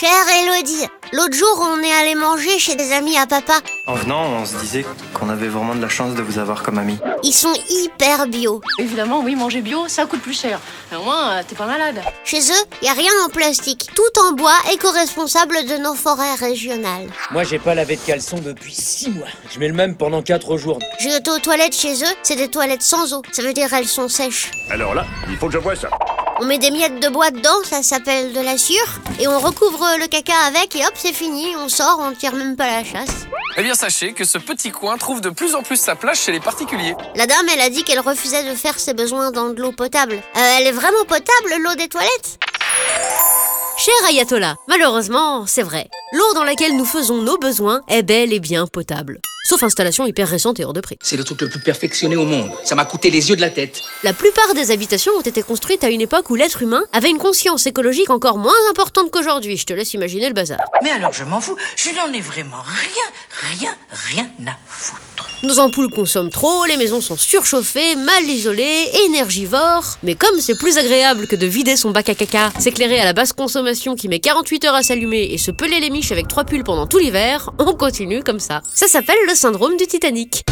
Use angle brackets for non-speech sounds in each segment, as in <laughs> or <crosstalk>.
Chère Elodie, l'autre jour on est allé manger chez des amis à papa. En venant, on se disait qu'on avait vraiment de la chance de vous avoir comme amis. Ils sont hyper bio. Évidemment, oui, manger bio, ça coûte plus cher. Mais au moins, euh, t'es pas malade. Chez eux, y a rien en plastique, tout en bois éco-responsable de nos forêts régionales. Moi, j'ai pas lavé de caleçon depuis 6 mois. Je mets le même pendant 4 jours. J'ai été aux toilettes chez eux, c'est des toilettes sans eau. Ça veut dire elles sont sèches. Alors là, il faut que je vois ça. On met des miettes de bois dedans, ça s'appelle de la sûre, et on recouvre le caca avec et hop, c'est fini, on sort, on tire même pas la chasse. Eh bien, sachez que ce petit coin trouve de plus en plus sa place chez les particuliers. La dame, elle a dit qu'elle refusait de faire ses besoins dans de l'eau potable. Euh, elle est vraiment potable, l'eau des toilettes? Cher Ayatollah, malheureusement, c'est vrai. L'eau dans laquelle nous faisons nos besoins est bel et bien potable. Sauf installation hyper récente et hors de prix. C'est le truc le plus perfectionné au monde. Ça m'a coûté les yeux de la tête. La plupart des habitations ont été construites à une époque où l'être humain avait une conscience écologique encore moins importante qu'aujourd'hui. Je te laisse imaginer le bazar. Mais alors je m'en fous, je n'en ai vraiment rien, rien, rien à foutre. Nos ampoules consomment trop, les maisons sont surchauffées, mal isolées, énergivores. Mais comme c'est plus agréable que de vider son bac à caca, s'éclairer à la basse consommation qui met 48 heures à s'allumer et se peler les miches avec trois pulls pendant tout l'hiver, on continue comme ça. Ça s'appelle le syndrome du Titanic.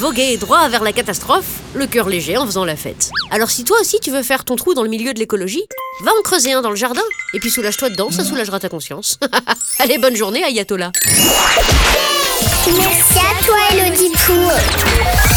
Voguer droit vers la catastrophe, le cœur léger en faisant la fête. Alors si toi aussi tu veux faire ton trou dans le milieu de l'écologie, va en creuser un dans le jardin, et puis soulage-toi dedans, ça soulagera ta conscience. <laughs> Allez, bonne journée, Ayatollah Merci à toi, Elodie.